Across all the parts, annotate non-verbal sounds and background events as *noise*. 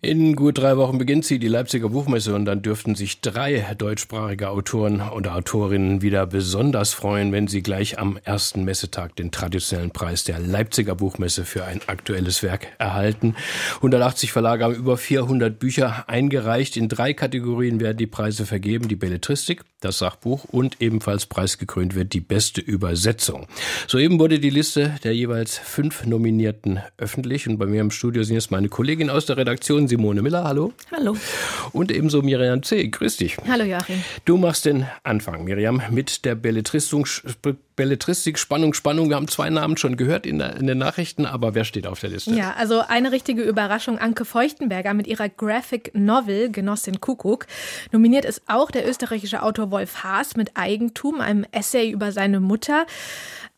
in gut drei Wochen beginnt sie, die Leipziger Buchmesse, und dann dürften sich drei deutschsprachige Autoren oder Autorinnen wieder besonders freuen, wenn sie gleich am ersten Messetag den traditionellen Preis der Leipziger Buchmesse für ein aktuelles Werk erhalten. 180 Verlage haben über 400 Bücher eingereicht. In drei Kategorien werden die Preise vergeben. Die Belletristik, das Sachbuch und ebenfalls preisgekrönt wird die beste Übersetzung. Soeben wurde die Liste der jeweils fünf Nominierten öffentlich und bei mir im Studio sind jetzt meine Kollegin aus der Redaktion Simone Miller, hallo. Hallo. Und ebenso Miriam C., grüß dich. Hallo Joachim. Du machst den Anfang, Miriam, mit der Belletristik, Spannung, Spannung. Wir haben zwei Namen schon gehört in, der, in, den Nachrichten, aber wer steht auf der Liste? Ja, also eine richtige Überraschung. Anke Feuchtenberger mit ihrer Graphic Novel Genossin Kuckuck. Nominiert ist auch der österreichische Autor Wolf Haas mit Eigentum, einem Essay über seine Mutter.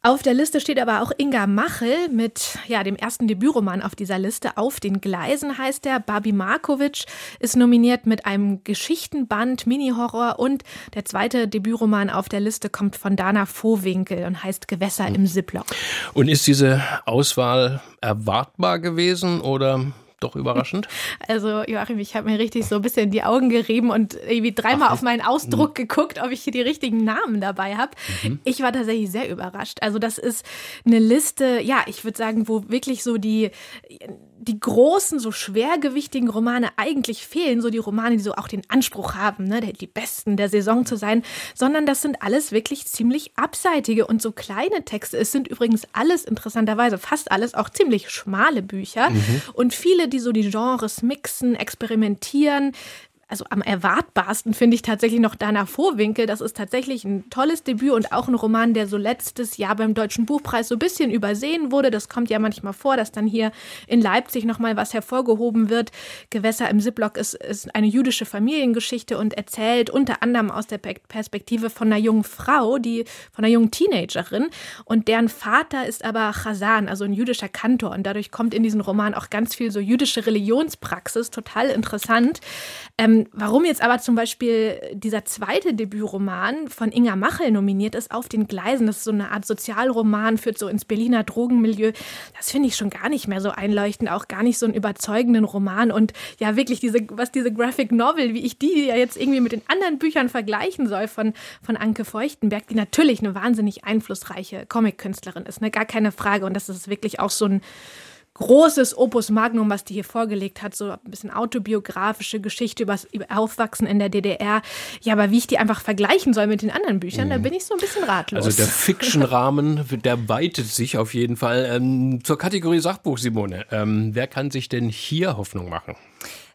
Auf der Liste steht aber auch Inga Machel mit ja, dem ersten Debütroman auf dieser Liste. Auf den Gleisen heißt er. Babi Markovic ist nominiert mit einem Geschichtenband, Mini-Horror und der zweite Debütroman auf der Liste kommt von Dana Vohwinkel und heißt Gewässer im Ziplock. Und ist diese Auswahl erwartbar gewesen oder doch überraschend? *laughs* Also Joachim, ich habe mir richtig so ein bisschen die Augen gerieben und irgendwie dreimal Ach, auf meinen Ausdruck mh. geguckt, ob ich hier die richtigen Namen dabei habe. Mhm. Ich war tatsächlich sehr überrascht. Also das ist eine Liste, ja, ich würde sagen, wo wirklich so die die großen, so schwergewichtigen Romane eigentlich fehlen, so die Romane, die so auch den Anspruch haben, ne, die besten der Saison zu sein, sondern das sind alles wirklich ziemlich abseitige und so kleine Texte. Es sind übrigens alles interessanterweise, fast alles auch ziemlich schmale Bücher mhm. und viele, die so die Genres mixen, experimentieren, also am erwartbarsten finde ich tatsächlich noch Dana Vorwinkel. Das ist tatsächlich ein tolles Debüt und auch ein Roman, der so letztes Jahr beim Deutschen Buchpreis so ein bisschen übersehen wurde. Das kommt ja manchmal vor, dass dann hier in Leipzig nochmal was hervorgehoben wird. Gewässer im Ziplock ist, ist eine jüdische Familiengeschichte und erzählt unter anderem aus der Perspektive von einer jungen Frau, die von einer jungen Teenagerin. Und deren Vater ist aber Chazan, also ein jüdischer Kantor. Und dadurch kommt in diesen Roman auch ganz viel so jüdische Religionspraxis, total interessant. Ähm, warum jetzt aber zum Beispiel dieser zweite Debütroman von Inga Machel nominiert ist, Auf den Gleisen, das ist so eine Art Sozialroman, führt so ins Berliner Drogenmilieu, das finde ich schon gar nicht mehr so einleuchtend, auch gar nicht so einen überzeugenden Roman. Und ja wirklich diese, was diese Graphic Novel, wie ich die ja jetzt irgendwie mit den anderen Büchern vergleichen soll von, von Anke Feuchtenberg, die natürlich eine wahnsinnig einflussreiche Comic-Künstlerin ist, ne, gar keine Frage. Und das ist wirklich auch so ein großes Opus Magnum, was die hier vorgelegt hat, so ein bisschen autobiografische Geschichte über das Aufwachsen in der DDR. Ja, aber wie ich die einfach vergleichen soll mit den anderen Büchern, mhm. da bin ich so ein bisschen ratlos. Also der *laughs* Fiction-Rahmen, der weitet sich auf jeden Fall. Ähm, zur Kategorie Sachbuch, Simone. Ähm, wer kann sich denn hier Hoffnung machen?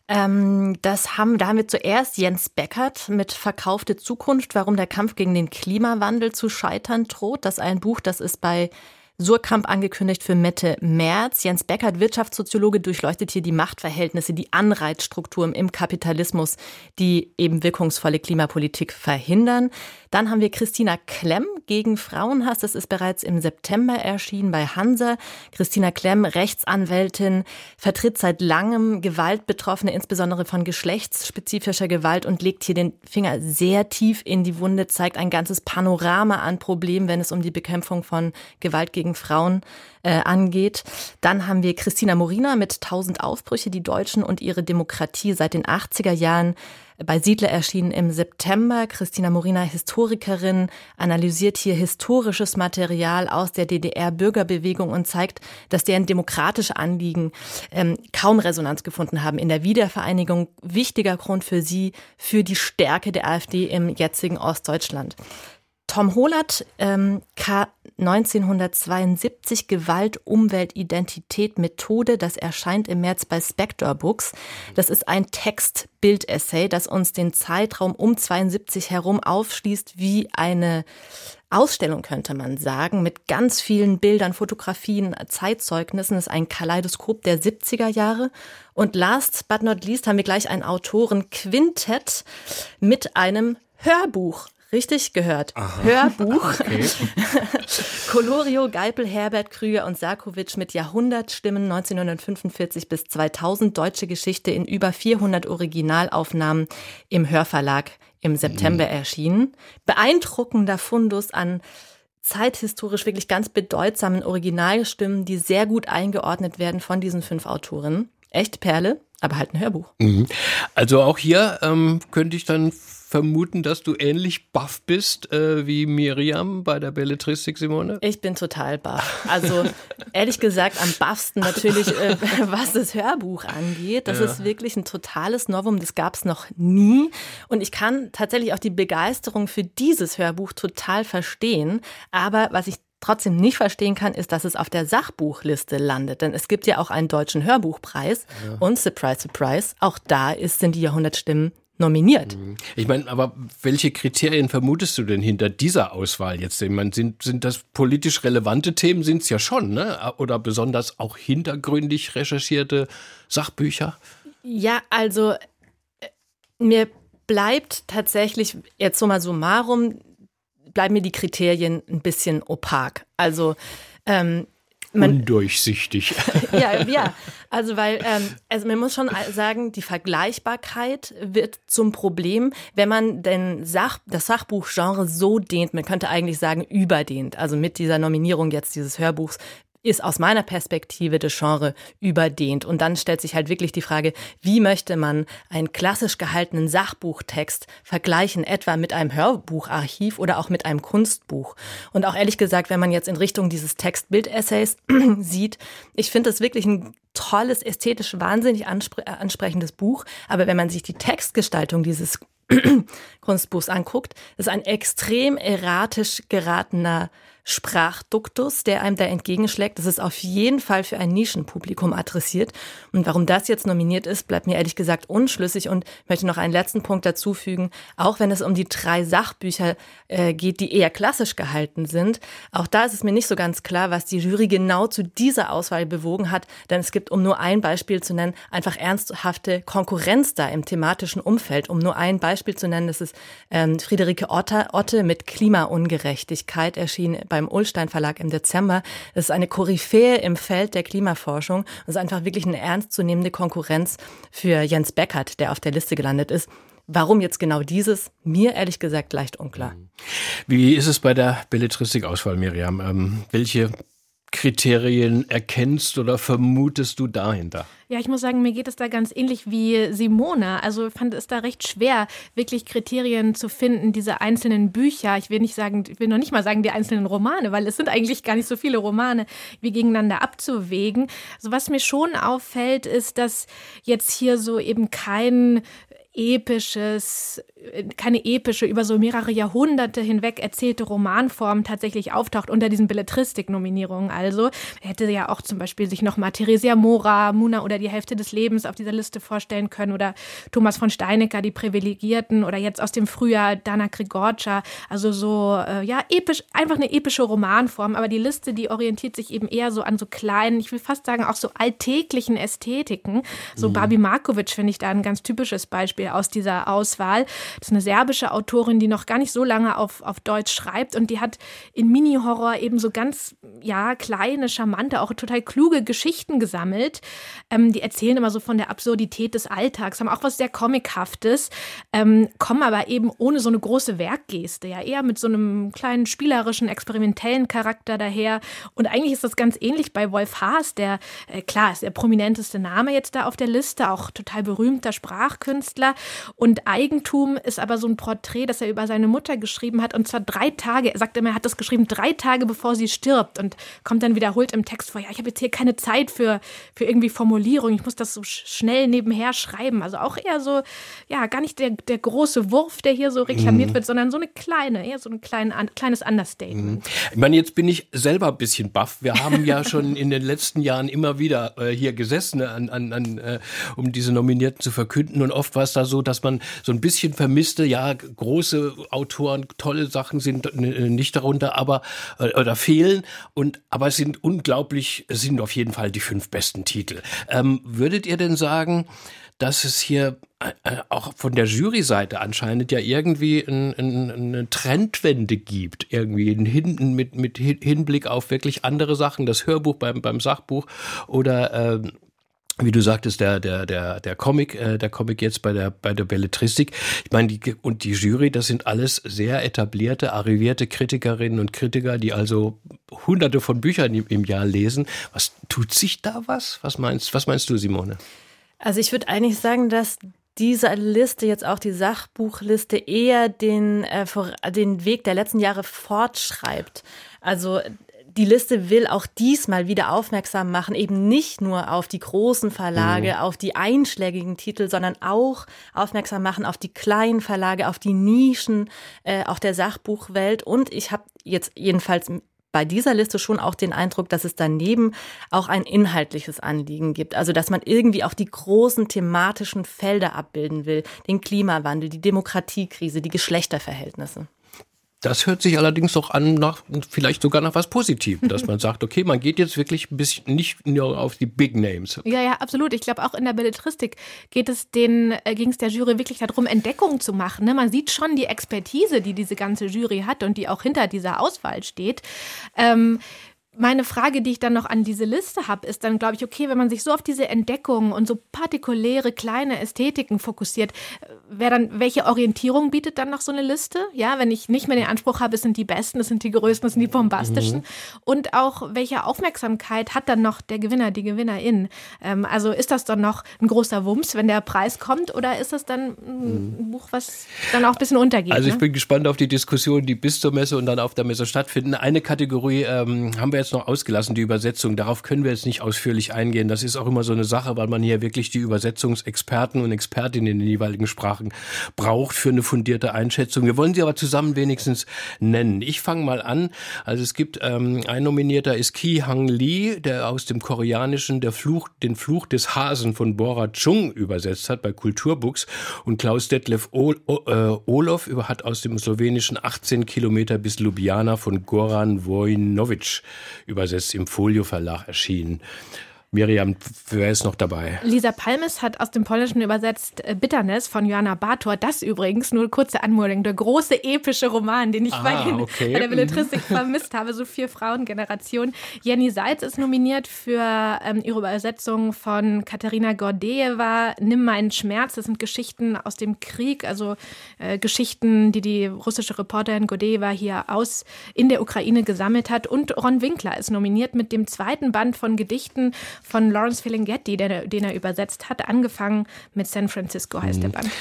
Ähm, das haben, da haben wir zuerst Jens Beckert mit Verkaufte Zukunft, warum der Kampf gegen den Klimawandel zu scheitern droht. Das ist ein Buch, das ist bei Surkamp angekündigt für Mitte März. Jens Beckert, Wirtschaftssoziologe, durchleuchtet hier die Machtverhältnisse, die Anreizstrukturen im Kapitalismus, die eben wirkungsvolle Klimapolitik verhindern. Dann haben wir Christina Klemm gegen Frauenhass. Das ist bereits im September erschienen bei Hansa. Christina Klemm, Rechtsanwältin, vertritt seit langem Gewaltbetroffene, insbesondere von geschlechtsspezifischer Gewalt und legt hier den Finger sehr tief in die Wunde, zeigt ein ganzes Panorama an Problemen, wenn es um die Bekämpfung von Gewalt gegen Frauen äh, angeht. Dann haben wir Christina Morina mit 1000 Aufbrüche, die Deutschen und ihre Demokratie seit den 80er Jahren bei Siedler erschienen im September. Christina Morina, Historikerin, analysiert hier historisches Material aus der DDR-Bürgerbewegung und zeigt, dass deren demokratische Anliegen ähm, kaum Resonanz gefunden haben in der Wiedervereinigung. Wichtiger Grund für sie, für die Stärke der AfD im jetzigen Ostdeutschland. Tom Hollert, ähm, K 1972 Gewalt, Umwelt, Identität, Methode. Das erscheint im März bei Spector Books. Das ist ein Text-Bild-Essay, das uns den Zeitraum um 72 herum aufschließt wie eine Ausstellung, könnte man sagen, mit ganz vielen Bildern, Fotografien, Zeitzeugnissen. Das ist ein Kaleidoskop der 70er Jahre. Und last but not least haben wir gleich ein Autorenquintett mit einem Hörbuch Richtig gehört. Aha. Hörbuch. *laughs* Okay. *laughs* Colorio, Geipel, Herbert, Krüger und Sarkovic mit Jahrhundertstimmen 1945 bis 2000. Deutsche Geschichte in über 400 Originalaufnahmen im Hörverlag im September mhm. erschienen. Beeindruckender Fundus an zeithistorisch wirklich ganz bedeutsamen Originalstimmen, die sehr gut eingeordnet werden von diesen fünf Autorinnen. Echte Perle, aber halt ein Hörbuch. Mhm. Also auch hier ähm, könnte ich dann vermuten, dass du ähnlich baff bist äh, wie Miriam bei der Belletristik, Simone? Ich bin total baff. Also ehrlich gesagt am baffsten natürlich, äh, *laughs* was das Hörbuch angeht. Das ja. ist wirklich ein totales Novum, das gab es noch nie. Und ich kann tatsächlich auch die Begeisterung für dieses Hörbuch total verstehen. Aber was ich trotzdem nicht verstehen kann, ist, dass es auf der Sachbuchliste landet. Denn es gibt ja auch einen deutschen Hörbuchpreis ja. und surprise, surprise, auch da ist, sind die Jahrhundertstimmen nominiert. Mhm. Ich meine, aber welche Kriterien vermutest du denn hinter dieser Auswahl jetzt? Ich meine, sind, sind das politisch relevante Themen? Sind es ja schon, ne? Oder besonders auch hintergründig recherchierte Sachbücher? Ja, also äh, mir bleibt tatsächlich jetzt so mal summarum, bleiben mir die Kriterien ein bisschen opak. Also ähm, man, undurchsichtig. *laughs* ja, ja. Also weil, ähm, also man muss schon sagen, die Vergleichbarkeit wird zum Problem, wenn man den Sach, das Sachbuchgenre so dehnt, man könnte eigentlich sagen überdehnt. Also mit dieser Nominierung jetzt dieses Hörbuchs ist aus meiner Perspektive das Genre überdehnt. Und dann stellt sich halt wirklich die Frage, wie möchte man einen klassisch gehaltenen Sachbuchtext vergleichen, etwa mit einem Hörbucharchiv oder auch mit einem Kunstbuch. Und auch ehrlich gesagt, wenn man jetzt in Richtung dieses Text-Bild-Essays *clears throat* sieht, ich finde das wirklich ein tolles, ästhetisch wahnsinnig anspre ansprechendes Buch. Aber wenn man sich die Textgestaltung dieses *clears throat* Kunstbuchs anguckt, ist ein extrem erratisch geratener Sprachduktus, der einem da entgegenschlägt. Das ist auf jeden Fall für ein Nischenpublikum adressiert. Und warum das jetzt nominiert ist, bleibt mir ehrlich gesagt unschlüssig und möchte noch einen letzten Punkt dazu fügen. Auch wenn es um die drei Sachbücher äh, geht, die eher klassisch gehalten sind, auch da ist es mir nicht so ganz klar, was die Jury genau zu dieser Auswahl bewogen hat. Denn es gibt, um nur ein Beispiel zu nennen, einfach ernsthafte Konkurrenz da im thematischen Umfeld. Um nur ein Beispiel zu nennen, das ist ähm, Friederike Otte, Otte mit Klimaungerechtigkeit erschienen beim Ullstein Verlag im Dezember. Das ist eine Koryphäe im Feld der Klimaforschung. Das ist einfach wirklich eine ernstzunehmende Konkurrenz für Jens Beckert, der auf der Liste gelandet ist. Warum jetzt genau dieses? Mir ehrlich gesagt leicht unklar. Wie ist es bei der Belletristikauswahl, Miriam? Ähm, welche Kriterien erkennst oder vermutest du dahinter? Ja, ich muss sagen, mir geht es da ganz ähnlich wie Simone. Also fand es da recht schwer, wirklich Kriterien zu finden, diese einzelnen Bücher. Ich will nicht sagen, ich will noch nicht mal sagen, die einzelnen Romane, weil es sind eigentlich gar nicht so viele Romane, wie gegeneinander abzuwägen. Also was mir schon auffällt, ist, dass jetzt hier so eben kein episches, keine epische, über so mehrere Jahrhunderte hinweg erzählte Romanform tatsächlich auftaucht unter diesen Belletristik-Nominierungen. Also hätte ja auch zum Beispiel sich nochmal Theresia Mora, Muna oder die Hälfte des Lebens auf dieser Liste vorstellen können oder Thomas von Steinecker, die Privilegierten oder jetzt aus dem Frühjahr Dana Grigorcia. Also so, äh, ja, episch, einfach eine epische Romanform. Aber die Liste, die orientiert sich eben eher so an so kleinen, ich will fast sagen auch so alltäglichen Ästhetiken. So mhm. Babi Markovic finde ich da ein ganz typisches Beispiel aus dieser Auswahl. Das ist eine serbische Autorin, die noch gar nicht so lange auf, auf Deutsch schreibt und die hat in Mini-Horror eben so ganz, ja, kleine, charmante, auch total kluge Geschichten gesammelt. Ähm, die erzählen immer so von der Absurdität des Alltags, haben auch was sehr Comichaftes, ähm, kommen aber eben ohne so eine große Werkgeste, ja, eher mit so einem kleinen spielerischen, experimentellen Charakter daher. Und eigentlich ist das ganz ähnlich bei Wolf Haas, der, äh, klar, ist der prominenteste Name jetzt da auf der Liste, auch total berühmter Sprachkünstler. Und Eigentum ist aber so ein Porträt, das er über seine Mutter geschrieben hat. Und zwar drei Tage, er sagt immer, er hat das geschrieben, drei Tage bevor sie stirbt. Und kommt dann wiederholt im Text vor, ja, ich habe jetzt hier keine Zeit für, für irgendwie Formulierung. Ich muss das so schnell nebenher schreiben. Also auch eher so, ja, gar nicht der, der große Wurf, der hier so reklamiert mhm. wird, sondern so eine kleine, eher so ein klein, kleines Understatement. Mhm. Ich meine, jetzt bin ich selber ein bisschen baff. Wir haben ja schon in den letzten Jahren immer wieder äh, hier gesessen, an, an, an, äh, um diese Nominierten zu verkünden. Und oft war es da so, dass man so ein bisschen vermisste, ja, große Autoren, tolle Sachen sind nicht darunter, aber äh, oder fehlen und aber es sind unglaublich, es sind auf jeden Fall die fünf besten Titel. Ähm, würdet ihr denn sagen, dass es hier äh, äh, auch von der Juryseite anscheinend ja irgendwie ein, ein, eine Trendwende gibt, irgendwie hinten mit, mit Hinblick auf wirklich andere Sachen, das Hörbuch beim, beim Sachbuch oder ähm, wie du sagtest, der, der, der, der Comic, äh, der Comic jetzt bei der, bei der Belletristik. Ich meine, die, und die Jury, das sind alles sehr etablierte, arrivierte Kritikerinnen und Kritiker, die also hunderte von Büchern im, im Jahr lesen. Was tut sich da was? Was meinst, was meinst du, Simone? Also ich würde eigentlich sagen, dass diese Liste, jetzt auch die Sachbuchliste, eher den, äh, den Weg der letzten Jahre fortschreibt. Also die Liste will auch diesmal wieder aufmerksam machen, eben nicht nur auf die großen Verlage, mhm. auf die einschlägigen Titel, sondern auch aufmerksam machen auf die kleinen Verlage, auf die Nischen, äh, auch der Sachbuchwelt. Und ich habe jetzt jedenfalls bei dieser Liste schon auch den Eindruck, dass es daneben auch ein inhaltliches Anliegen gibt. Also, dass man irgendwie auch die großen thematischen Felder abbilden will. Den Klimawandel, die Demokratiekrise, die Geschlechterverhältnisse. Das hört sich allerdings doch an nach, vielleicht sogar nach was Positivem, dass *laughs* man sagt, okay, man geht jetzt wirklich ein bisschen nicht nur auf die Big Names. Ja, ja, absolut. Ich glaube, auch in der Belletristik geht es den, äh, ging es der Jury wirklich darum, Entdeckungen zu machen. Ne? Man sieht schon die Expertise, die diese ganze Jury hat und die auch hinter dieser Auswahl steht. Ähm, meine Frage, die ich dann noch an diese Liste habe, ist dann, glaube ich, okay, wenn man sich so auf diese Entdeckungen und so partikuläre kleine Ästhetiken fokussiert, wer dann, welche Orientierung bietet dann noch so eine Liste? Ja, wenn ich nicht mehr den Anspruch habe, es sind die besten, es sind die größten, es sind die bombastischen. Mhm. Und auch, welche Aufmerksamkeit hat dann noch der Gewinner, die Gewinnerin? Ähm, also ist das dann noch ein großer Wumms, wenn der Preis kommt, oder ist das dann ein mhm. Buch, was dann auch ein bisschen untergeht? Also ich ne? bin gespannt auf die Diskussion, die bis zur Messe und dann auf der Messe stattfinden. Eine Kategorie ähm, haben wir jetzt noch ausgelassen, die Übersetzung. Darauf können wir jetzt nicht ausführlich eingehen. Das ist auch immer so eine Sache, weil man hier wirklich die Übersetzungsexperten und Expertinnen in den jeweiligen Sprachen braucht für eine fundierte Einschätzung. Wir wollen sie aber zusammen wenigstens nennen. Ich fange mal an. Also es gibt ähm, ein Nominierter ist Ki Hang Lee, der aus dem Koreanischen der Fluch, den Fluch des Hasen von Bora Chung übersetzt hat bei Kulturbooks und Klaus Detlef äh, Olof hat aus dem Slowenischen 18 Kilometer bis Ljubljana von Goran Vojnovic übersetzt im Folio Verlag erschienen. Miriam, wer ist noch dabei? Lisa Palmes hat aus dem Polnischen übersetzt äh, Bitterness von Joanna Bator. Das übrigens, nur kurze Anmutung, der große epische Roman, den ich ah, bei, den, okay. bei, der Belletristik vermisst habe, so vier Frauengeneration. Jenny Seitz ist nominiert für ähm, ihre Übersetzung von Katharina Gordejewa, Nimm meinen Schmerz. Das sind Geschichten aus dem Krieg, also äh, Geschichten, die die russische Reporterin Gordejewa hier aus in der Ukraine gesammelt hat. Und Ron Winkler ist nominiert mit dem zweiten Band von Gedichten von Lawrence Ferlinghetti, den, den er übersetzt hat. Angefangen mit San Francisco heißt mhm. der Band.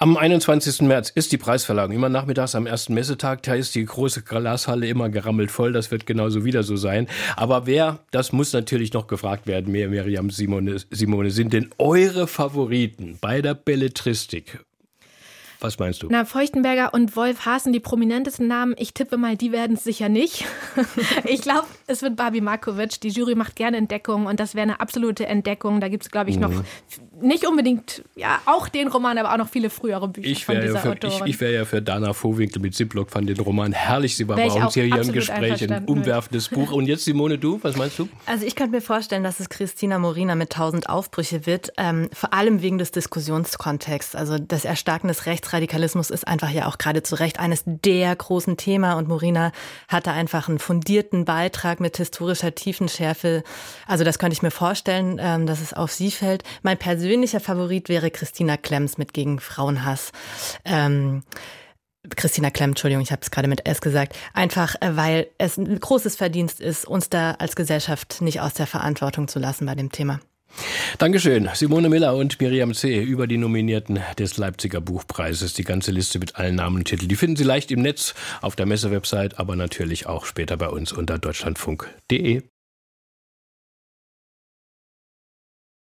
Am 21. März ist die Preisverleihung. Immer nachmittags am ersten Messetag. Da ist die große Glashalle immer gerammelt voll. Das wird genauso wieder so sein. Aber wer, das muss natürlich noch gefragt werden, Miriam Simone, Simone, sind denn eure Favoriten bei der Belletristik? Was meinst du? Na, Feuchtenberger und Wolf Hasen, die prominentesten Namen. Ich tippe mal, die werden es sicher nicht. *laughs* ich glaube, es wird Barbie Markovic. Die Jury macht gerne Entdeckungen und das wäre eine absolute Entdeckung. Da gibt es, glaube ich, noch mhm. nicht unbedingt, ja, auch den Roman, aber auch noch viele frühere Bücher ich von dieser ja für, Autorin. Ich, ich wäre ja für Dana Vohwinkel mit Ziplock, fand den Roman herrlich. Sie war bei uns hier, hier im Gespräch. Ein umwerfendes Buch. Und jetzt, Simone, du, was meinst du? Also ich könnte mir vorstellen, dass es Christina Morina mit tausend Aufbrüche wird, ähm, vor allem wegen des Diskussionskontexts. Also das Erstarken des Rechts Rechtsradikalismus ist einfach ja auch gerade zu Recht eines der großen Themen und Morina hatte einfach einen fundierten Beitrag mit historischer Tiefenschärfe. Also das könnte ich mir vorstellen, ähm, dass es auf sie fällt. Mein persönlicher Favorit wäre Christina Klemms mit gegen Frauenhass. Ähm, Christina Klemm, Entschuldigung, ich habe es gerade mit S gesagt, einfach äh, weil es ein großes Verdienst ist, uns da als Gesellschaft nicht aus der Verantwortung zu lassen bei dem Thema. Dankeschön. Simone Miller und Miriam C. über die Nominierten des Leipziger Buchpreises. Die ganze Liste mit allen Namen und Titeln. Die finden Sie leicht im Netz auf der Messewebsite, aber natürlich auch später bei uns unter deutschlandfunk.de.